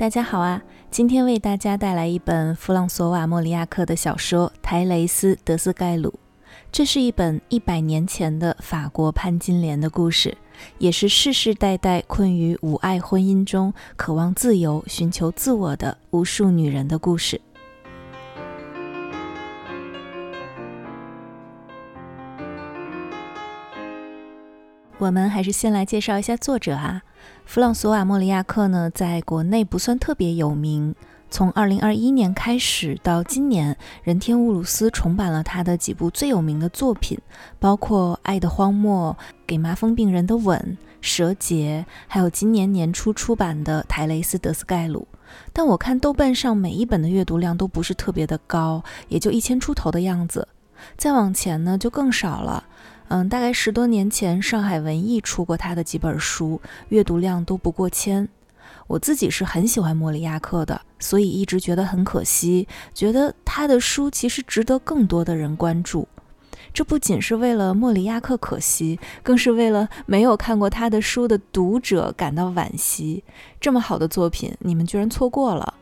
大家好啊！今天为大家带来一本弗朗索瓦·莫里亚克的小说《台雷斯·德斯盖鲁》。这是一本一百年前的法国潘金莲的故事，也是世世代代困于无爱婚姻中、渴望自由、寻求自我的无数女人的故事。我们还是先来介绍一下作者啊。弗朗索瓦·莫里亚克呢，在国内不算特别有名。从2021年开始到今年，任天乌鲁斯重版了他的几部最有名的作品，包括《爱的荒漠》、《给麻风病人的吻》、《蛇节》，还有今年年初出版的《台雷斯·德斯盖鲁》。但我看豆瓣上每一本的阅读量都不是特别的高，也就一千出头的样子。再往前呢，就更少了。嗯，大概十多年前，上海文艺出过他的几本书，阅读量都不过千。我自己是很喜欢莫里亚克的，所以一直觉得很可惜，觉得他的书其实值得更多的人关注。这不仅是为了莫里亚克可惜，更是为了没有看过他的书的读者感到惋惜。这么好的作品，你们居然错过了。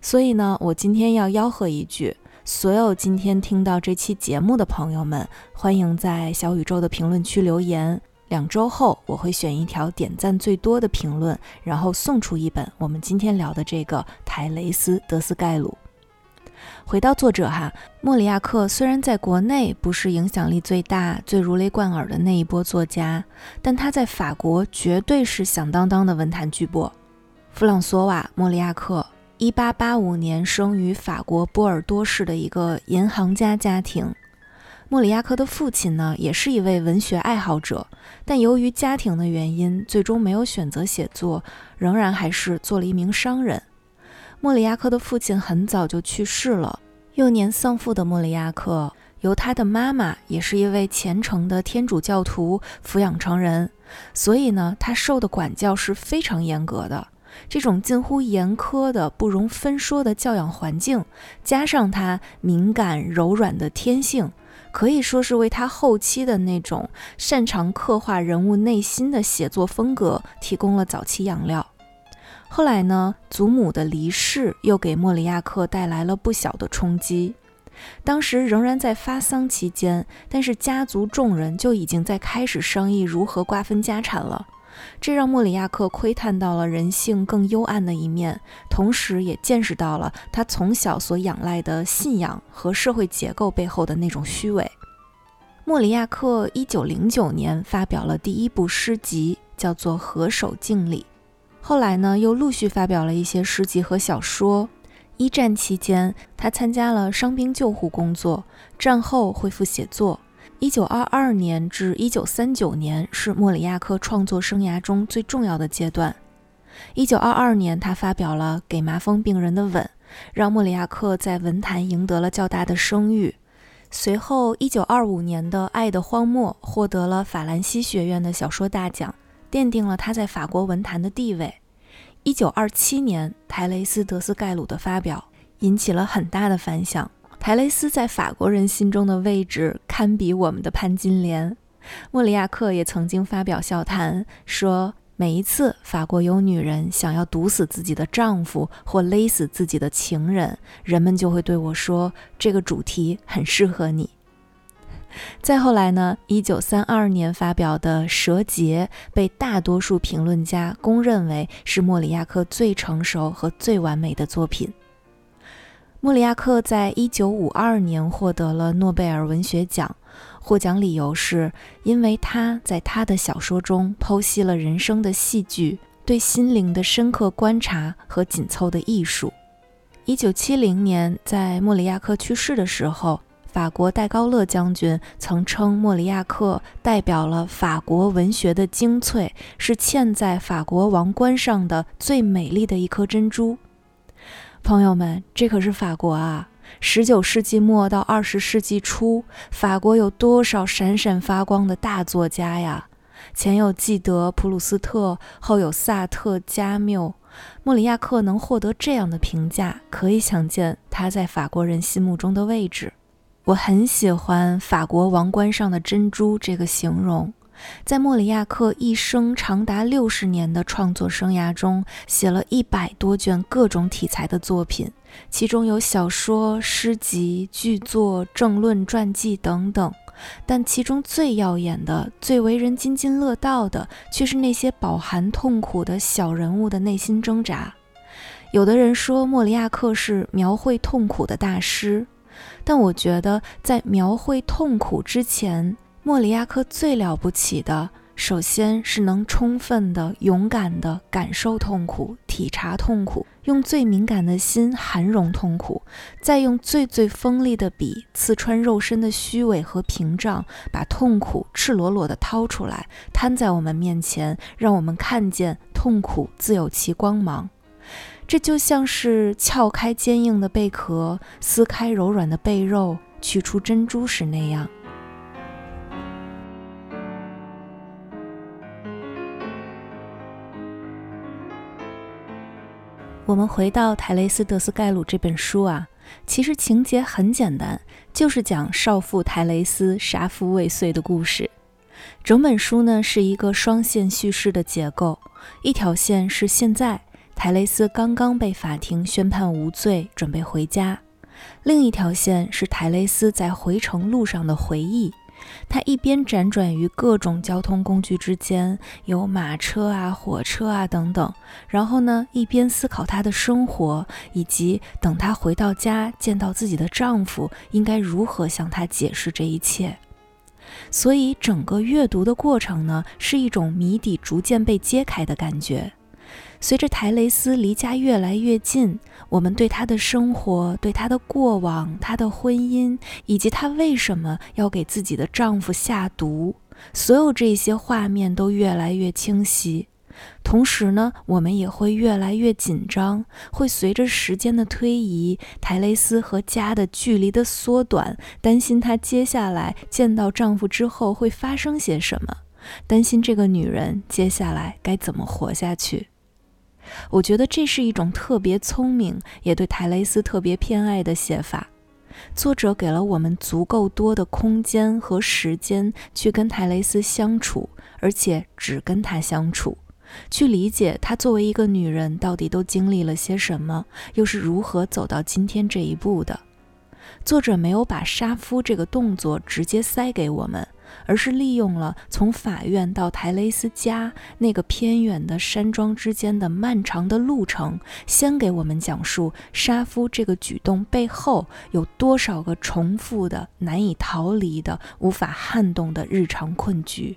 所以呢，我今天要吆喝一句。所有今天听到这期节目的朋友们，欢迎在小宇宙的评论区留言。两周后，我会选一条点赞最多的评论，然后送出一本我们今天聊的这个《台雷斯·德斯盖鲁》。回到作者哈，莫里亚克虽然在国内不是影响力最大、最如雷贯耳的那一波作家，但他在法国绝对是响当当的文坛巨擘。弗朗索瓦·莫里亚克。一八八五年生于法国波尔多市的一个银行家家庭。莫里亚克的父亲呢，也是一位文学爱好者，但由于家庭的原因，最终没有选择写作，仍然还是做了一名商人。莫里亚克的父亲很早就去世了，幼年丧父的莫里亚克由他的妈妈，也是一位虔诚的天主教徒抚养成人，所以呢，他受的管教是非常严格的。这种近乎严苛的、不容分说的教养环境，加上他敏感柔软的天性，可以说是为他后期的那种擅长刻画人物内心的写作风格提供了早期养料。后来呢，祖母的离世又给莫里亚克带来了不小的冲击。当时仍然在发丧期间，但是家族众人就已经在开始商议如何瓜分家产了。这让莫里亚克窥探到了人性更幽暗的一面，同时也见识到了他从小所仰赖的信仰和社会结构背后的那种虚伪。莫里亚克一九零九年发表了第一部诗集，叫做《何守敬礼》。后来呢，又陆续发表了一些诗集和小说。一战期间，他参加了伤兵救护工作，战后恢复写作。一九二二年至一九三九年是莫里亚克创作生涯中最重要的阶段。一九二二年，他发表了《给麻风病人的吻》，让莫里亚克在文坛赢得了较大的声誉。随后，一九二五年的《爱的荒漠》获得了法兰西学院的小说大奖，奠定了他在法国文坛的地位。一九二七年，《台雷斯·德斯盖鲁》的发表引起了很大的反响。台雷斯在法国人心中的位置堪比我们的潘金莲。莫里亚克也曾经发表笑谈，说每一次法国有女人想要毒死自己的丈夫或勒死自己的情人，人们就会对我说：“这个主题很适合你。”再后来呢？一九三二年发表的《蛇节》被大多数评论家公认为是莫里亚克最成熟和最完美的作品。莫里亚克在一九五二年获得了诺贝尔文学奖，获奖理由是因为他在他的小说中剖析了人生的戏剧、对心灵的深刻观察和紧凑的艺术。一九七零年，在莫里亚克去世的时候，法国戴高乐将军曾称莫里亚克代表了法国文学的精粹，是嵌在法国王冠上的最美丽的一颗珍珠。朋友们，这可是法国啊！十九世纪末到二十世纪初，法国有多少闪闪发光的大作家呀？前有纪德、普鲁斯特，后有萨特、加缪。莫里亚克能获得这样的评价，可以想见他在法国人心目中的位置。我很喜欢“法国王冠上的珍珠”这个形容，在莫里亚克一生长达六十年的创作生涯中，写了一百多卷各种题材的作品，其中有小说、诗集、剧作、政论、传记等等。但其中最耀眼的、最为人津津乐道的，却是那些饱含痛苦的小人物的内心挣扎。有的人说莫里亚克是描绘痛苦的大师，但我觉得在描绘痛苦之前，莫里亚克最了不起的，首先是能充分的、勇敢的感受痛苦、体察痛苦，用最敏感的心涵容痛苦，再用最最锋利的笔刺穿肉身的虚伪和屏障，把痛苦赤裸裸地掏出来，摊在我们面前，让我们看见痛苦自有其光芒。这就像是撬开坚硬的贝壳，撕开柔软的贝肉，取出珍珠时那样。我们回到《泰雷斯·德斯盖鲁》这本书啊，其实情节很简单，就是讲少妇泰雷斯杀夫未遂的故事。整本书呢是一个双线叙事的结构，一条线是现在，泰雷斯刚刚被法庭宣判无罪，准备回家；另一条线是泰雷斯在回程路上的回忆。他一边辗转于各种交通工具之间，有马车啊、火车啊等等，然后呢，一边思考她的生活，以及等她回到家见到自己的丈夫，应该如何向他解释这一切。所以，整个阅读的过程呢，是一种谜底逐渐被揭开的感觉。随着台雷斯离家越来越近，我们对她的生活、对她的过往、她的婚姻，以及她为什么要给自己的丈夫下毒，所有这些画面都越来越清晰。同时呢，我们也会越来越紧张，会随着时间的推移，台雷斯和家的距离的缩短，担心她接下来见到丈夫之后会发生些什么，担心这个女人接下来该怎么活下去。我觉得这是一种特别聪明，也对泰雷斯特别偏爱的写法。作者给了我们足够多的空间和时间去跟泰雷斯相处，而且只跟她相处，去理解她作为一个女人到底都经历了些什么，又是如何走到今天这一步的。作者没有把杀夫这个动作直接塞给我们。而是利用了从法院到台雷斯家那个偏远的山庄之间的漫长的路程，先给我们讲述杀夫这个举动背后有多少个重复的、难以逃离的、无法撼动的日常困局。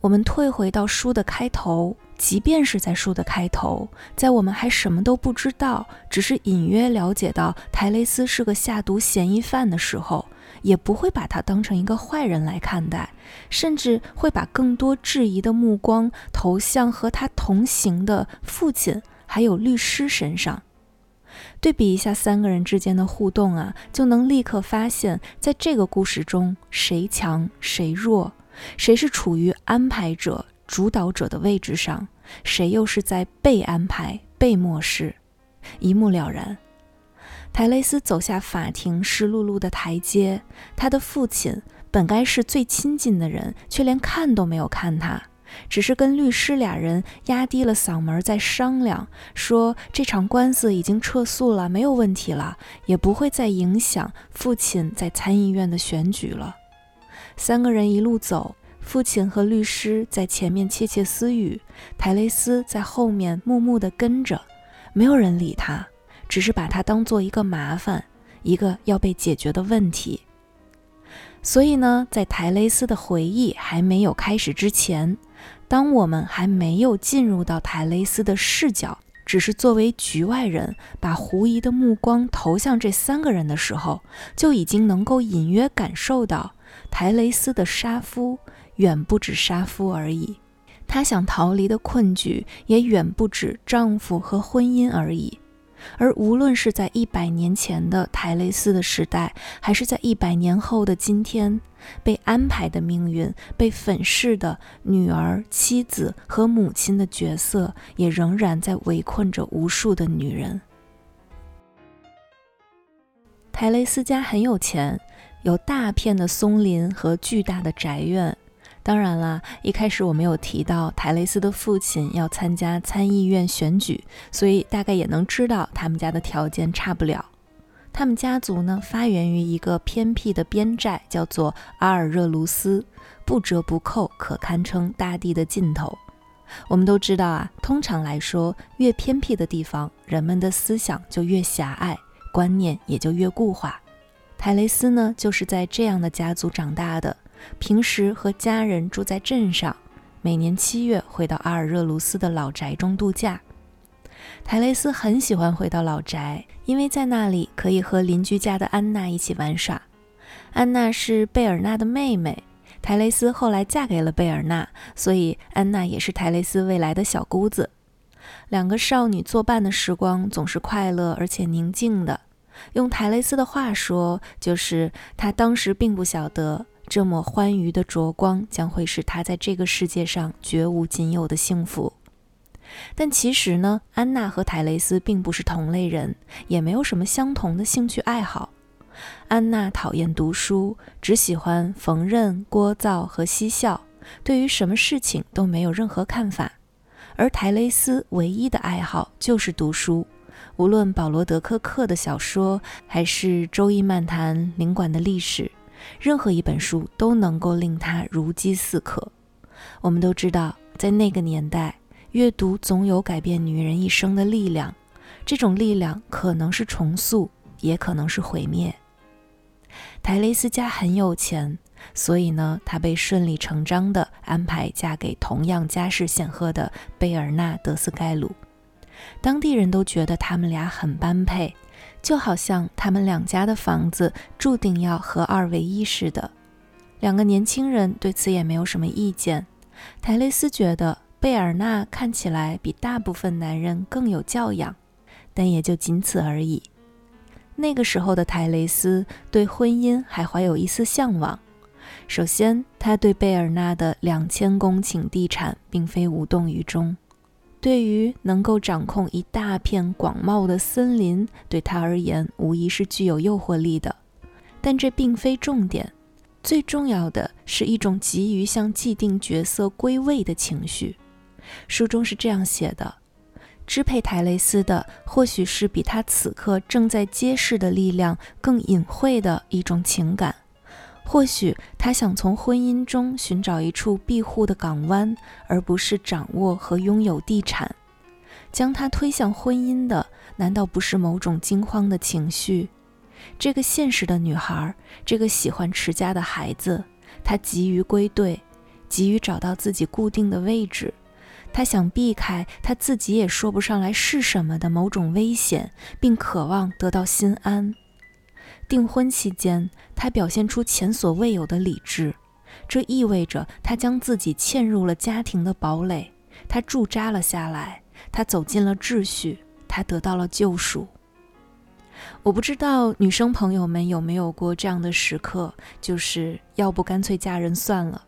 我们退回到书的开头，即便是在书的开头，在我们还什么都不知道，只是隐约了解到台雷斯是个下毒嫌疑犯的时候。也不会把他当成一个坏人来看待，甚至会把更多质疑的目光投向和他同行的父亲还有律师身上。对比一下三个人之间的互动啊，就能立刻发现，在这个故事中，谁强谁弱，谁是处于安排者、主导者的位置上，谁又是在被安排、被漠视，一目了然。泰雷斯走下法庭湿漉漉的台阶，他的父亲本该是最亲近的人，却连看都没有看他，只是跟律师俩人压低了嗓门在商量，说这场官司已经撤诉了，没有问题了，也不会再影响父亲在参议院的选举了。三个人一路走，父亲和律师在前面窃窃私语，泰雷斯在后面默默地跟着，没有人理他。只是把它当做一个麻烦，一个要被解决的问题。所以呢，在台雷斯的回忆还没有开始之前，当我们还没有进入到台雷斯的视角，只是作为局外人把狐疑的目光投向这三个人的时候，就已经能够隐约感受到台雷斯的杀夫远不止杀夫而已，她想逃离的困局也远不止丈夫和婚姻而已。而无论是在一百年前的台雷斯的时代，还是在一百年后的今天，被安排的命运、被粉饰的女儿、妻子和母亲的角色，也仍然在围困着无数的女人。台雷斯家很有钱，有大片的松林和巨大的宅院。当然啦，一开始我没有提到泰雷斯的父亲要参加参议院选举，所以大概也能知道他们家的条件差不了。他们家族呢，发源于一个偏僻的边寨，叫做阿尔热卢斯，不折不扣，可堪称大地的尽头。我们都知道啊，通常来说，越偏僻的地方，人们的思想就越狭隘，观念也就越固化。泰雷斯呢，就是在这样的家族长大的。平时和家人住在镇上，每年七月回到阿尔热卢斯的老宅中度假。泰雷斯很喜欢回到老宅，因为在那里可以和邻居家的安娜一起玩耍。安娜是贝尔纳的妹妹，泰雷斯后来嫁给了贝尔纳，所以安娜也是泰雷斯未来的小姑子。两个少女作伴的时光总是快乐而且宁静的。用泰雷斯的话说，就是她当时并不晓得。这么欢愉的灼光将会是他在这个世界上绝无仅有的幸福。但其实呢，安娜和泰雷斯并不是同类人，也没有什么相同的兴趣爱好。安娜讨厌读书，只喜欢缝纫、聒噪和嬉笑，对于什么事情都没有任何看法。而泰雷斯唯一的爱好就是读书，无论保罗·德科克的小说，还是《周易漫谈》领馆的历史。任何一本书都能够令他如饥似渴。我们都知道，在那个年代，阅读总有改变女人一生的力量。这种力量可能是重塑，也可能是毁灭。台雷斯家很有钱，所以呢，她被顺理成章地安排嫁给同样家世显赫的贝尔纳德斯盖鲁。当地人都觉得他们俩很般配。就好像他们两家的房子注定要合二为一似的。两个年轻人对此也没有什么意见。泰雷斯觉得贝尔纳看起来比大部分男人更有教养，但也就仅此而已。那个时候的泰雷斯对婚姻还怀有一丝向往。首先，他对贝尔纳的两千公顷地产并非无动于衷。对于能够掌控一大片广袤的森林，对他而言无疑是具有诱惑力的。但这并非重点，最重要的是一种急于向既定角色归位的情绪。书中是这样写的：支配泰雷斯的，或许是比他此刻正在揭示的力量更隐晦的一种情感。或许他想从婚姻中寻找一处庇护的港湾，而不是掌握和拥有地产。将他推向婚姻的，难道不是某种惊慌的情绪？这个现实的女孩，这个喜欢持家的孩子，她急于归队，急于找到自己固定的位置。她想避开她自己也说不上来是什么的某种危险，并渴望得到心安。订婚期间，他表现出前所未有的理智，这意味着他将自己嵌入了家庭的堡垒，他驻扎了下来，他走进了秩序，他得到了救赎。我不知道女生朋友们有没有过这样的时刻，就是要不干脆嫁人算了，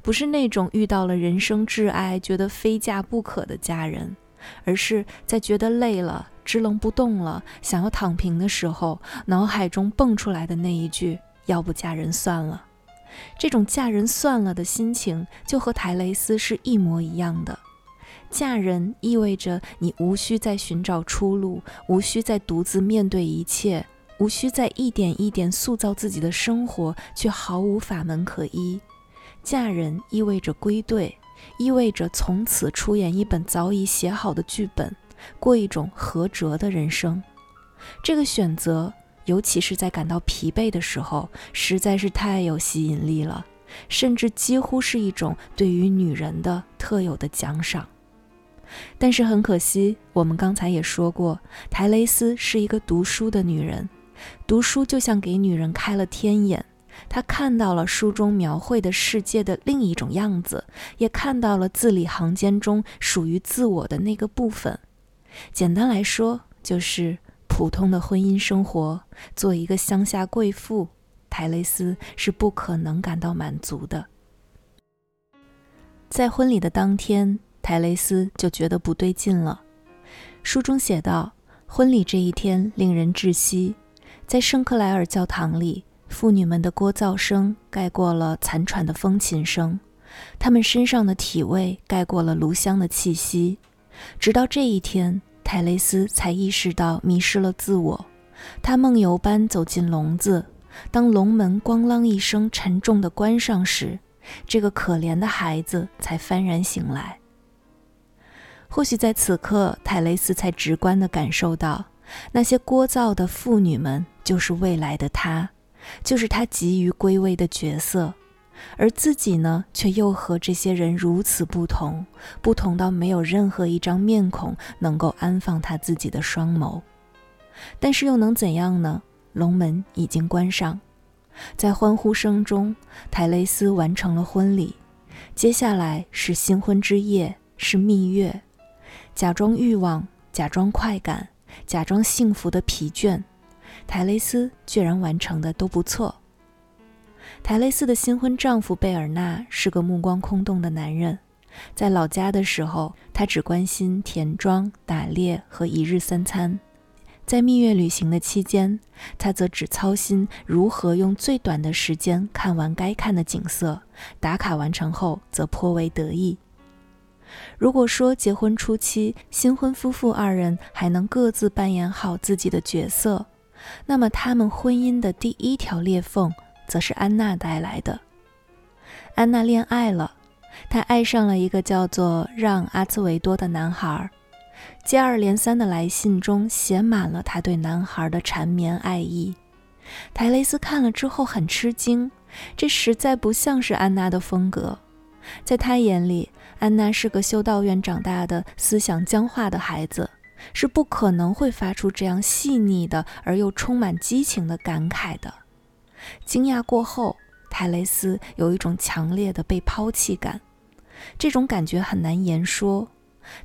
不是那种遇到了人生挚爱觉得非嫁不可的家人，而是在觉得累了。支棱不动了，想要躺平的时候，脑海中蹦出来的那一句“要不嫁人算了”，这种嫁人算了的心情，就和台雷斯是一模一样的。嫁人意味着你无需再寻找出路，无需再独自面对一切，无需再一点一点塑造自己的生活，却毫无法门可依。嫁人意味着归队，意味着从此出演一本早已写好的剧本。过一种合辙的人生，这个选择，尤其是在感到疲惫的时候，实在是太有吸引力了，甚至几乎是一种对于女人的特有的奖赏。但是很可惜，我们刚才也说过，泰雷斯是一个读书的女人，读书就像给女人开了天眼，他看到了书中描绘的世界的另一种样子，也看到了字里行间中属于自我的那个部分。简单来说，就是普通的婚姻生活。做一个乡下贵妇，泰雷斯是不可能感到满足的。在婚礼的当天，泰雷斯就觉得不对劲了。书中写道：婚礼这一天令人窒息，在圣克莱尔教堂里，妇女们的聒噪声盖过了残喘的风琴声。她们身上的体味盖过了炉香的气息。直到这一天，泰雷斯才意识到迷失了自我。他梦游般走进笼子，当笼门咣啷一声沉重地关上时，这个可怜的孩子才幡然醒来。或许在此刻，泰雷斯才直观地感受到，那些聒噪的妇女们就是未来的他，就是他急于归位的角色。而自己呢，却又和这些人如此不同，不同到没有任何一张面孔能够安放他自己的双眸。但是又能怎样呢？龙门已经关上，在欢呼声中，泰雷斯完成了婚礼。接下来是新婚之夜，是蜜月，假装欲望，假装快感，假装幸福的疲倦，泰雷斯居然完成的都不错。泰雷斯的新婚丈夫贝尔纳是个目光空洞的男人，在老家的时候，他只关心田庄、打猎和一日三餐；在蜜月旅行的期间，他则只操心如何用最短的时间看完该看的景色，打卡完成后则颇为得意。如果说结婚初期新婚夫妇二人还能各自扮演好自己的角色，那么他们婚姻的第一条裂缝。则是安娜带来的。安娜恋爱了，她爱上了一个叫做让·阿兹维多的男孩。接二连三的来信中写满了她对男孩的缠绵爱意。台雷斯看了之后很吃惊，这实在不像是安娜的风格。在他眼里，安娜是个修道院长大的、思想僵化的孩子，是不可能会发出这样细腻的而又充满激情的感慨的。惊讶过后，泰雷斯有一种强烈的被抛弃感，这种感觉很难言说。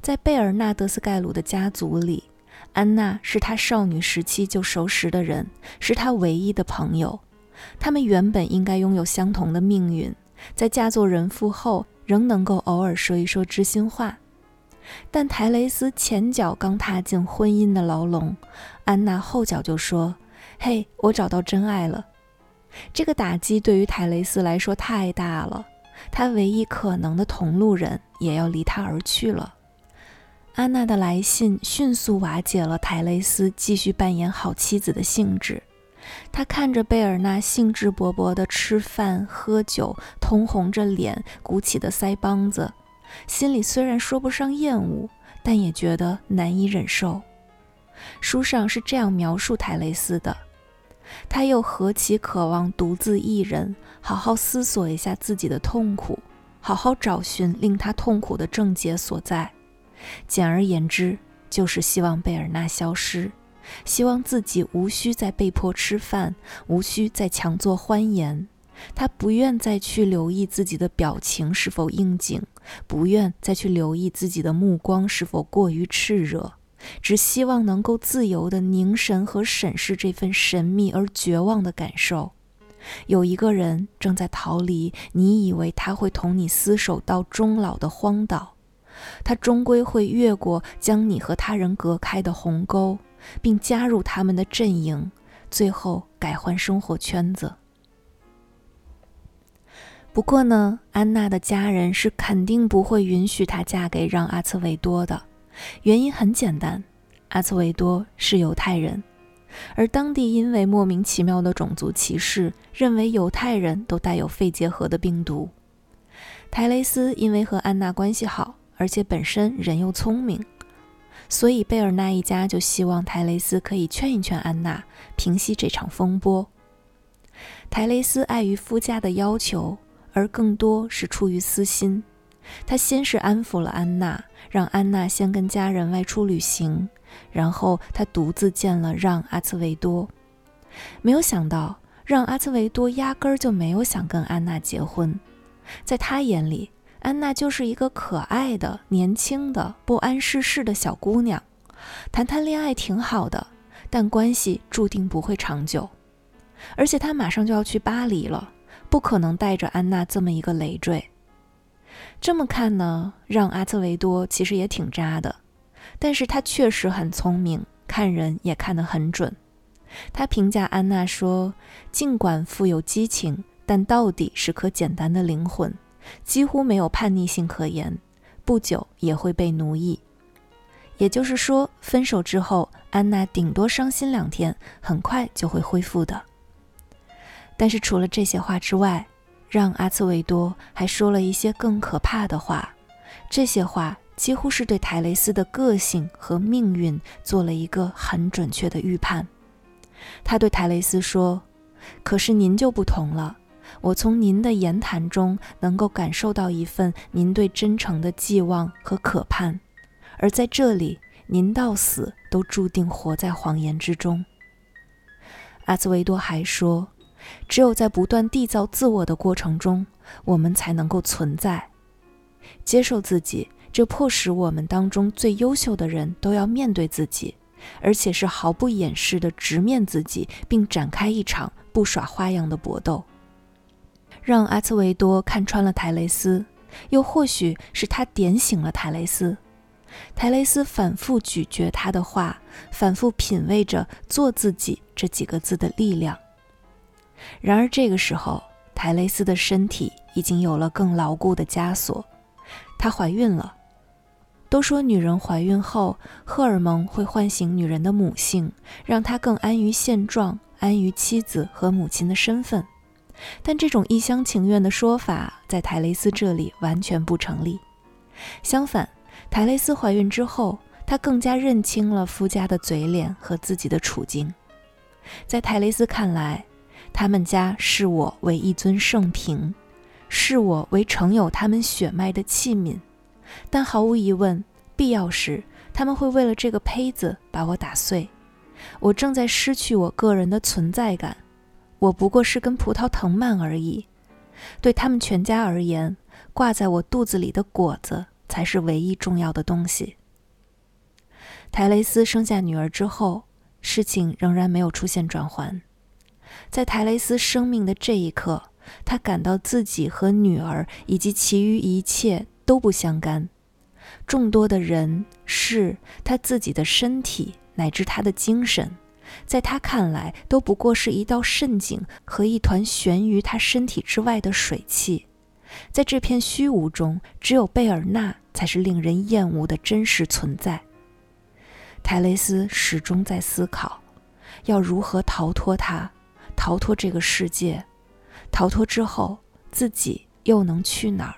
在贝尔纳德斯盖鲁的家族里，安娜是他少女时期就熟识的人，是他唯一的朋友。他们原本应该拥有相同的命运，在嫁作人妇后，仍能够偶尔说一说知心话。但泰雷斯前脚刚踏进婚姻的牢笼，安娜后脚就说：“嘿，我找到真爱了。”这个打击对于泰雷斯来说太大了，他唯一可能的同路人也要离他而去了。安娜的来信迅速瓦解了泰雷斯继续扮演好妻子的兴致。他看着贝尔纳兴致勃勃地吃饭喝酒，通红着脸，鼓起的腮帮子，心里虽然说不上厌恶，但也觉得难以忍受。书上是这样描述泰雷斯的。他又何其渴望独自一人，好好思索一下自己的痛苦，好好找寻令他痛苦的症结所在。简而言之，就是希望贝尔纳消失，希望自己无需再被迫吃饭，无需再强作欢颜。他不愿再去留意自己的表情是否应景，不愿再去留意自己的目光是否过于炽热。只希望能够自由地凝神和审视这份神秘而绝望的感受。有一个人正在逃离你以为他会同你厮守到终老的荒岛，他终归会越过将你和他人隔开的鸿沟，并加入他们的阵营，最后改换生活圈子。不过呢，安娜的家人是肯定不会允许她嫁给让阿茨维多的。原因很简单，阿茨维多是犹太人，而当地因为莫名其妙的种族歧视，认为犹太人都带有肺结核的病毒。泰雷斯因为和安娜关系好，而且本身人又聪明，所以贝尔纳一家就希望泰雷斯可以劝一劝安娜，平息这场风波。泰雷斯碍于夫家的要求，而更多是出于私心。他先是安抚了安娜，让安娜先跟家人外出旅行，然后他独自见了让阿茨维多。没有想到，让阿茨维多压根儿就没有想跟安娜结婚，在他眼里，安娜就是一个可爱的、年轻的、不谙世事的小姑娘，谈谈恋爱挺好的，但关系注定不会长久。而且他马上就要去巴黎了，不可能带着安娜这么一个累赘。这么看呢，让阿特维多其实也挺渣的，但是他确实很聪明，看人也看得很准。他评价安娜说：“尽管富有激情，但到底是颗简单的灵魂，几乎没有叛逆性可言，不久也会被奴役。也就是说，分手之后，安娜顶多伤心两天，很快就会恢复的。但是除了这些话之外，让阿茨维多还说了一些更可怕的话。这些话几乎是对泰雷斯的个性和命运做了一个很准确的预判。他对泰雷斯说：“可是您就不同了，我从您的言谈中能够感受到一份您对真诚的寄望和渴盼。”而在这里，您到死都注定活在谎言之中。阿兹维多还说，只有在不断缔造自我的过程中，我们才能够存在。接受自己，这迫使我们当中最优秀的人都要面对自己，而且是毫不掩饰地直面自己，并展开一场不耍花样的搏斗。让阿兹维多看穿了泰雷斯，又或许是他点醒了泰雷斯。泰雷斯反复咀嚼他的话，反复品味着“做自己”这几个字的力量。然而这个时候，泰雷斯的身体已经有了更牢固的枷锁，她怀孕了。都说女人怀孕后，荷尔蒙会唤醒女人的母性，让她更安于现状，安于妻子和母亲的身份。但这种一厢情愿的说法，在泰雷斯这里完全不成立。相反，泰雷斯怀孕之后，她更加认清了夫家的嘴脸和自己的处境。在泰雷斯看来，他们家视我为一尊圣瓶，视我为盛有他们血脉的器皿。但毫无疑问，必要时他们会为了这个胚子把我打碎。我正在失去我个人的存在感，我不过是根葡萄藤蔓而已。对他们全家而言，挂在我肚子里的果子。才是唯一重要的东西。台雷斯生下女儿之后，事情仍然没有出现转圜。在泰雷斯生命的这一刻，他感到自己和女儿以及其余一切都不相干。众多的人、事、他自己的身体乃至他的精神，在他看来都不过是一道渗井和一团悬于他身体之外的水汽。在这片虚无中，只有贝尔纳。才是令人厌恶的真实存在。泰雷斯始终在思考，要如何逃脱他，逃脱这个世界，逃脱之后自己又能去哪儿？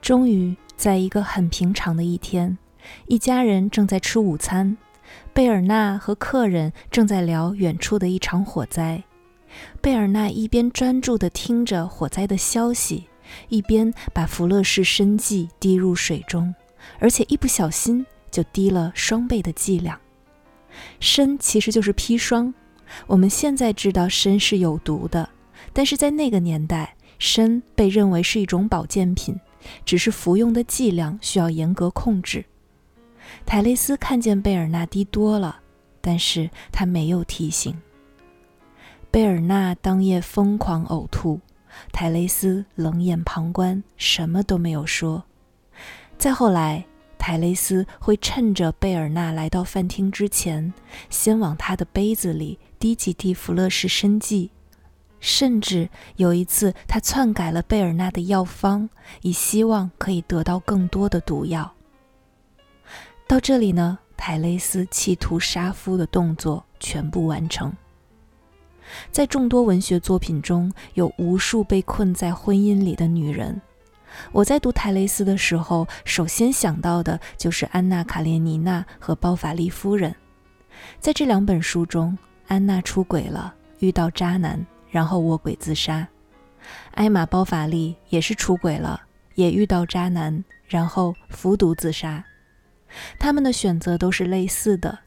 终于，在一个很平常的一天，一家人正在吃午餐，贝尔纳和客人正在聊远处的一场火灾。贝尔纳一边专注地听着火灾的消息。一边把福乐氏参剂滴入水中，而且一不小心就滴了双倍的剂量。参其实就是砒霜，我们现在知道参是有毒的，但是在那个年代，参被认为是一种保健品，只是服用的剂量需要严格控制。泰雷斯看见贝尔纳滴多了，但是他没有提醒。贝尔纳当夜疯狂呕吐。泰雷斯冷眼旁观，什么都没有说。再后来，泰雷斯会趁着贝尔纳来到饭厅之前，先往他的杯子里滴几滴福乐氏参剂，甚至有一次，他篡改了贝尔纳的药方，以希望可以得到更多的毒药。到这里呢，泰雷斯企图杀夫的动作全部完成。在众多文学作品中，有无数被困在婚姻里的女人。我在读泰雷斯的时候，首先想到的就是安娜·卡列尼娜和包法利夫人。在这两本书中，安娜出轨了，遇到渣男，然后卧轨自杀；艾玛·包法利也是出轨了，也遇到渣男，然后服毒自杀。他们的选择都是类似的。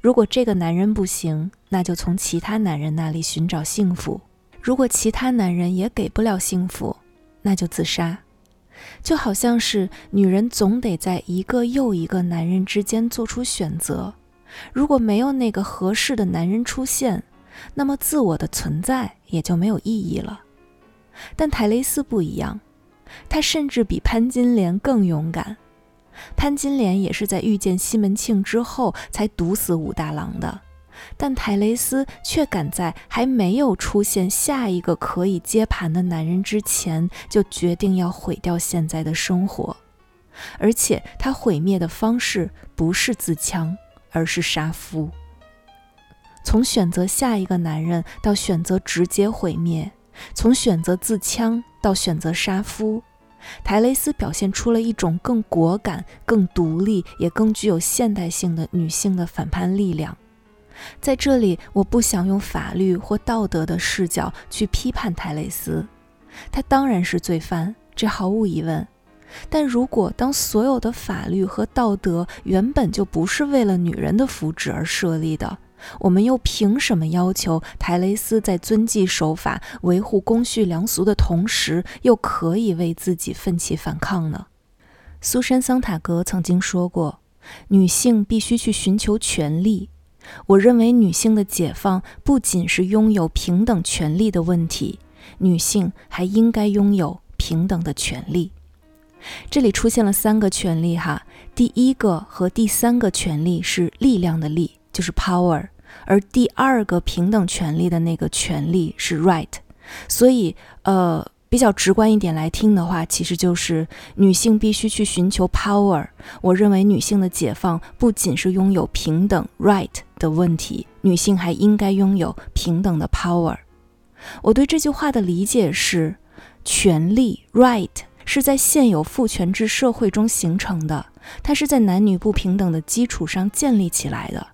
如果这个男人不行，那就从其他男人那里寻找幸福；如果其他男人也给不了幸福，那就自杀。就好像是女人总得在一个又一个男人之间做出选择，如果没有那个合适的男人出现，那么自我的存在也就没有意义了。但泰雷斯不一样，他甚至比潘金莲更勇敢。潘金莲也是在遇见西门庆之后才毒死武大郎的，但泰雷斯却敢在还没有出现下一个可以接盘的男人之前，就决定要毁掉现在的生活，而且他毁灭的方式不是自枪，而是杀夫。从选择下一个男人到选择直接毁灭，从选择自枪到选择杀夫，泰雷斯表现出了一种更果敢、更独立，也更具有现代性的女性的反叛力量。在这里，我不想用法律或道德的视角去批判泰雷斯，他当然是罪犯，这毫无疑问。但如果当所有的法律和道德原本就不是为了女人的福祉而设立的，我们又凭什么要求泰雷斯在遵纪守法、维护公序良俗的同时，又可以为自己奋起反抗呢？苏珊·桑塔格曾经说过：“女性必须去寻求权利。”我认为女性的解放不仅是拥有平等权利的问题，女性还应该拥有平等的权利。这里出现了三个权利哈，第一个和第三个权利是力量的力，就是 power，而第二个平等权利的那个权利是 right，所以呃。比较直观一点来听的话，其实就是女性必须去寻求 power。我认为女性的解放不仅是拥有平等 right 的问题，女性还应该拥有平等的 power。我对这句话的理解是，权利 right 是在现有父权制社会中形成的，它是在男女不平等的基础上建立起来的，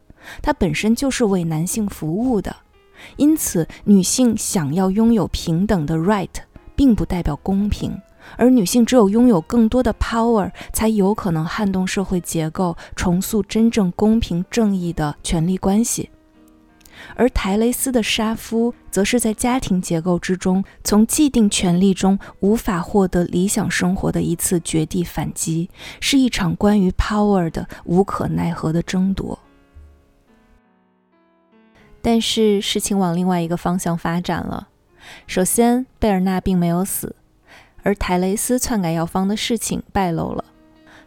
它本身就是为男性服务的。因此，女性想要拥有平等的 right。并不代表公平，而女性只有拥有更多的 power，才有可能撼动社会结构，重塑真正公平正义的权力关系。而台雷斯的杀夫，则是在家庭结构之中，从既定权力中无法获得理想生活的一次绝地反击，是一场关于 power 的无可奈何的争夺。但是事情往另外一个方向发展了。首先，贝尔纳并没有死，而泰雷斯篡改药方的事情败露了。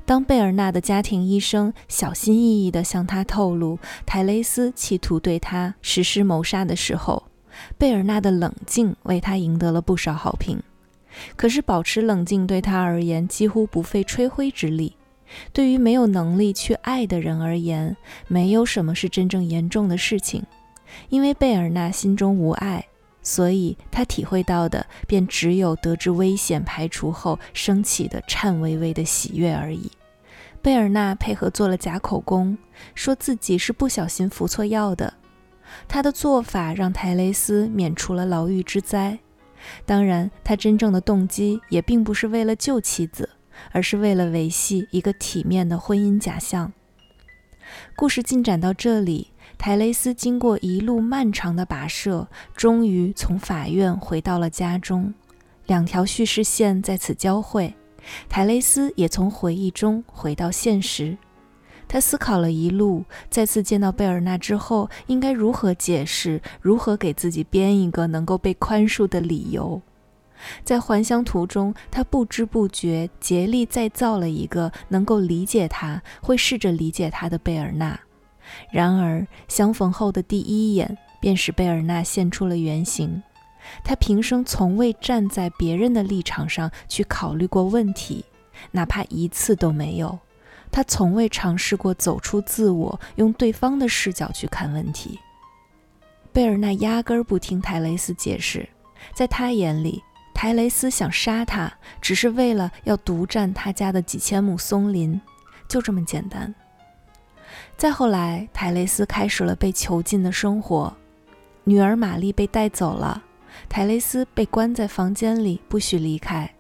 当贝尔纳的家庭医生小心翼翼地向他透露泰雷斯企图对他实施谋杀的时候，贝尔纳的冷静为他赢得了不少好评。可是，保持冷静对他而言几乎不费吹灰之力。对于没有能力去爱的人而言，没有什么是真正严重的事情，因为贝尔纳心中无爱。所以他体会到的，便只有得知危险排除后升起的颤巍巍的喜悦而已。贝尔纳配合做了假口供，说自己是不小心服错药的。他的做法让泰雷斯免除了牢狱之灾。当然，他真正的动机也并不是为了救妻子，而是为了维系一个体面的婚姻假象。故事进展到这里。泰雷斯经过一路漫长的跋涉，终于从法院回到了家中。两条叙事线在此交汇，泰雷斯也从回忆中回到现实。他思考了一路，再次见到贝尔纳之后，应该如何解释，如何给自己编一个能够被宽恕的理由。在还乡途中，他不知不觉竭力再造了一个能够理解他、会试着理解他的贝尔纳。然而，相逢后的第一眼便使贝尔纳现出了原形。他平生从未站在别人的立场上去考虑过问题，哪怕一次都没有。他从未尝试过走出自我，用对方的视角去看问题。贝尔纳压根儿不听泰雷斯解释，在他眼里，泰雷斯想杀他，只是为了要独占他家的几千亩松林，就这么简单。再后来，泰雷斯开始了被囚禁的生活。女儿玛丽被带走了，泰雷斯被关在房间里，不许离开。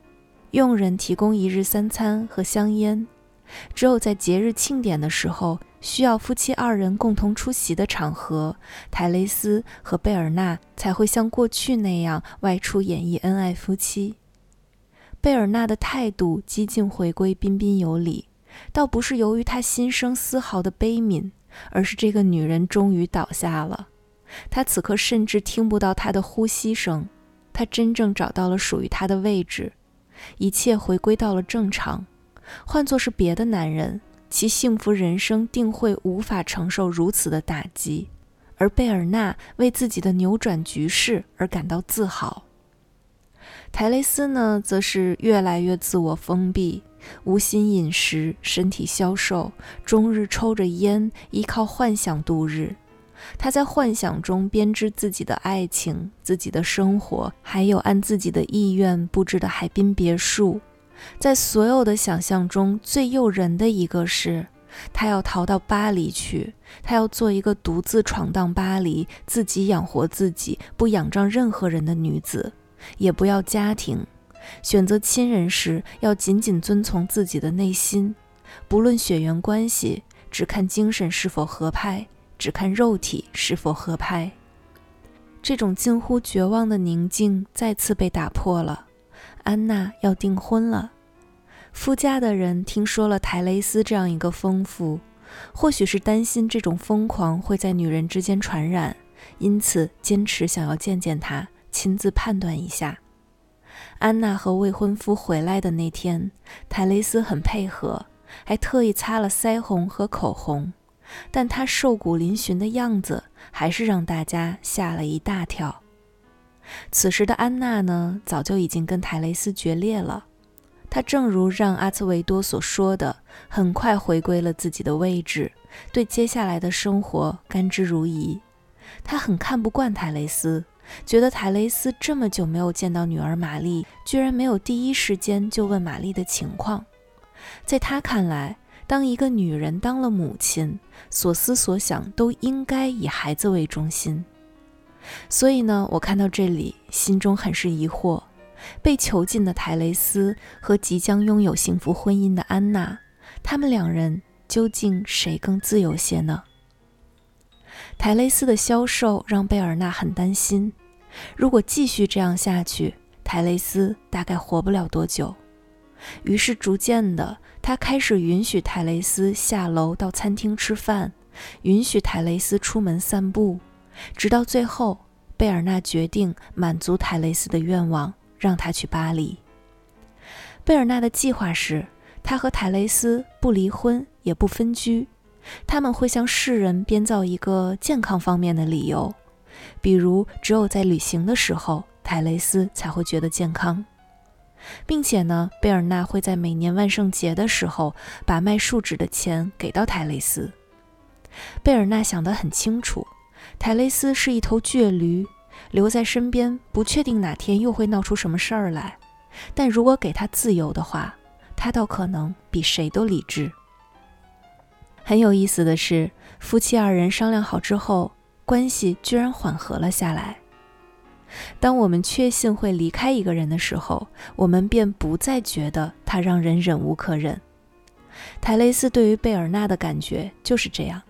佣人提供一日三餐和香烟，只有在节日庆典的时候，需要夫妻二人共同出席的场合，泰雷斯和贝尔纳才会像过去那样外出演绎恩爱夫妻。贝尔纳的态度几近回归彬彬有礼。倒不是由于他心生丝毫的悲悯，而是这个女人终于倒下了。他此刻甚至听不到她的呼吸声，他真正找到了属于他的位置，一切回归到了正常。换作是别的男人，其幸福人生定会无法承受如此的打击。而贝尔纳为自己的扭转局势而感到自豪。泰雷斯呢，则是越来越自我封闭，无心饮食，身体消瘦，终日抽着烟，依靠幻想度日。他在幻想中编织自己的爱情、自己的生活，还有按自己的意愿布置的海滨别墅。在所有的想象中最诱人的一个是，他要逃到巴黎去，他要做一个独自闯荡巴黎、自己养活自己、不仰仗任何人的女子。也不要家庭，选择亲人时要紧紧遵从自己的内心，不论血缘关系，只看精神是否合拍，只看肉体是否合拍。这种近乎绝望的宁静再次被打破了。安娜要订婚了，夫家的人听说了台雷斯这样一个疯妇，或许是担心这种疯狂会在女人之间传染，因此坚持想要见见他。亲自判断一下。安娜和未婚夫回来的那天，泰雷斯很配合，还特意擦了腮红和口红，但她瘦骨嶙峋的样子还是让大家吓了一大跳。此时的安娜呢，早就已经跟泰雷斯决裂了。她正如让阿茨维多所说的，很快回归了自己的位置，对接下来的生活甘之如饴。她很看不惯泰雷斯。觉得泰雷斯这么久没有见到女儿玛丽，居然没有第一时间就问玛丽的情况。在他看来，当一个女人当了母亲，所思所想都应该以孩子为中心。所以呢，我看到这里，心中很是疑惑：被囚禁的泰雷斯和即将拥有幸福婚姻的安娜，他们两人究竟谁更自由些呢？泰雷斯的消瘦让贝尔纳很担心，如果继续这样下去，泰雷斯大概活不了多久。于是，逐渐的，他开始允许泰雷斯下楼到餐厅吃饭，允许泰雷斯出门散步，直到最后，贝尔纳决定满足泰雷斯的愿望，让他去巴黎。贝尔纳的计划是，他和泰雷斯不离婚，也不分居。他们会向世人编造一个健康方面的理由，比如只有在旅行的时候，泰雷斯才会觉得健康，并且呢，贝尔纳会在每年万圣节的时候把卖树脂的钱给到泰雷斯。贝尔纳想得很清楚，泰雷斯是一头倔驴，留在身边不确定哪天又会闹出什么事儿来，但如果给他自由的话，他倒可能比谁都理智。很有意思的是，夫妻二人商量好之后，关系居然缓和了下来。当我们确信会离开一个人的时候，我们便不再觉得他让人忍无可忍。泰雷斯对于贝尔纳的感觉就是这样，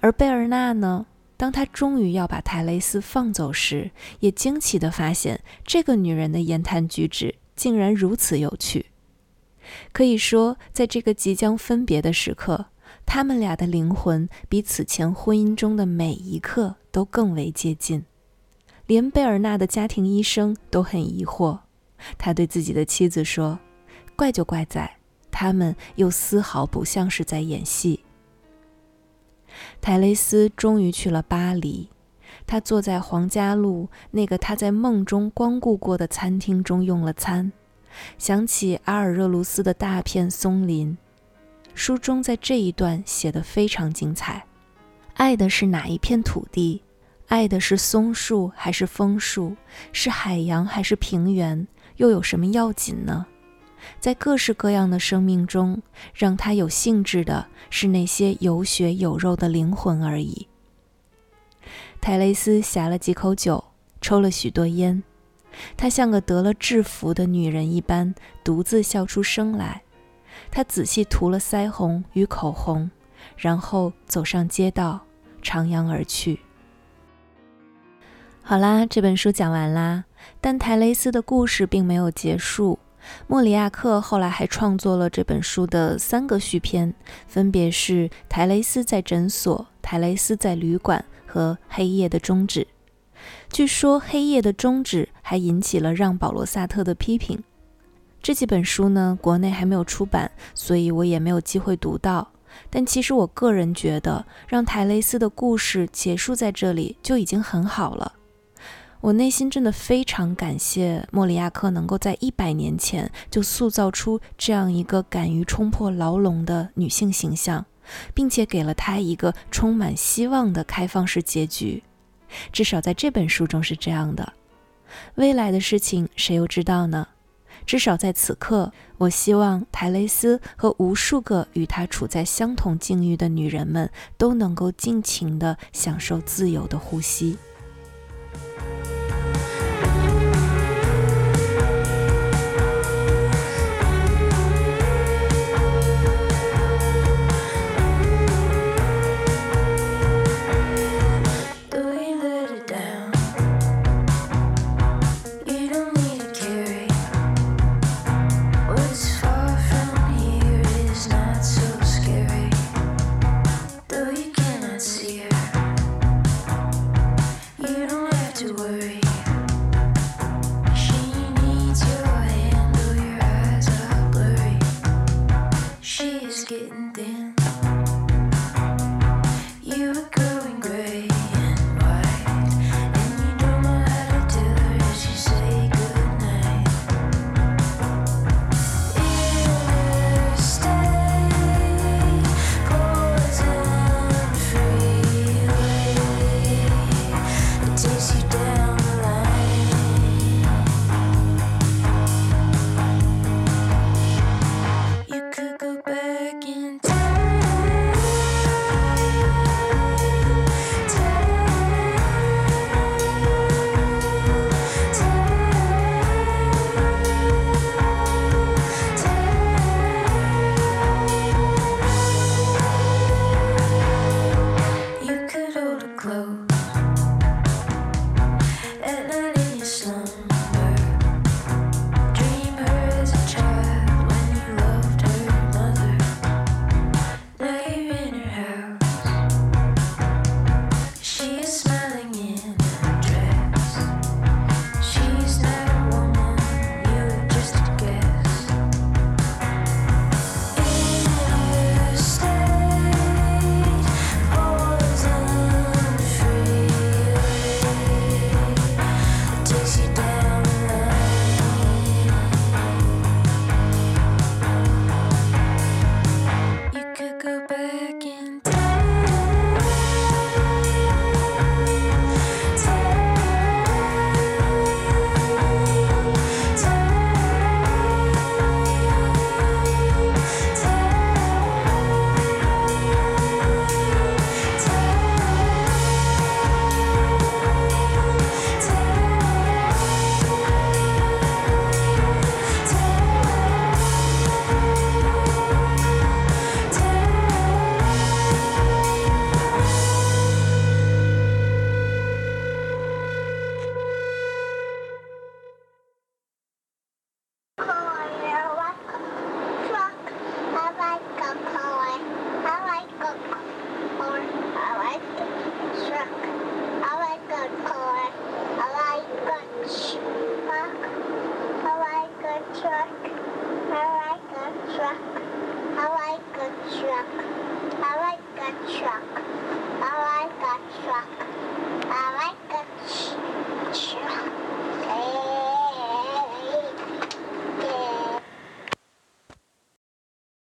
而贝尔纳呢，当他终于要把泰雷斯放走时，也惊奇地发现这个女人的言谈举止竟然如此有趣。可以说，在这个即将分别的时刻。他们俩的灵魂比此前婚姻中的每一刻都更为接近，连贝尔纳的家庭医生都很疑惑。他对自己的妻子说：“怪就怪在他们又丝毫不像是在演戏。”泰雷斯终于去了巴黎，他坐在皇家路那个他在梦中光顾过的餐厅中用了餐，想起阿尔热卢斯的大片松林。书中在这一段写得非常精彩。爱的是哪一片土地？爱的是松树还是枫树？是海洋还是平原？又有什么要紧呢？在各式各样的生命中，让他有兴致的是那些有血有肉的灵魂而已。泰雷斯呷了几口酒，抽了许多烟，她像个得了制服的女人一般，独自笑出声来。他仔细涂了腮红与口红，然后走上街道，徜徉而去。好啦，这本书讲完啦，但泰雷斯的故事并没有结束。莫里亚克后来还创作了这本书的三个续篇，分别是《泰雷斯在诊所》《泰雷斯在旅馆》和《黑夜的终止》。据说《黑夜的终止》还引起了让·保罗·萨特的批评。这几本书呢，国内还没有出版，所以我也没有机会读到。但其实我个人觉得，让台雷斯的故事结束在这里就已经很好了。我内心真的非常感谢莫里亚克能够在一百年前就塑造出这样一个敢于冲破牢笼的女性形象，并且给了她一个充满希望的开放式结局。至少在这本书中是这样的。未来的事情谁又知道呢？至少在此刻，我希望台蕾丝和无数个与她处在相同境遇的女人们都能够尽情地享受自由的呼吸。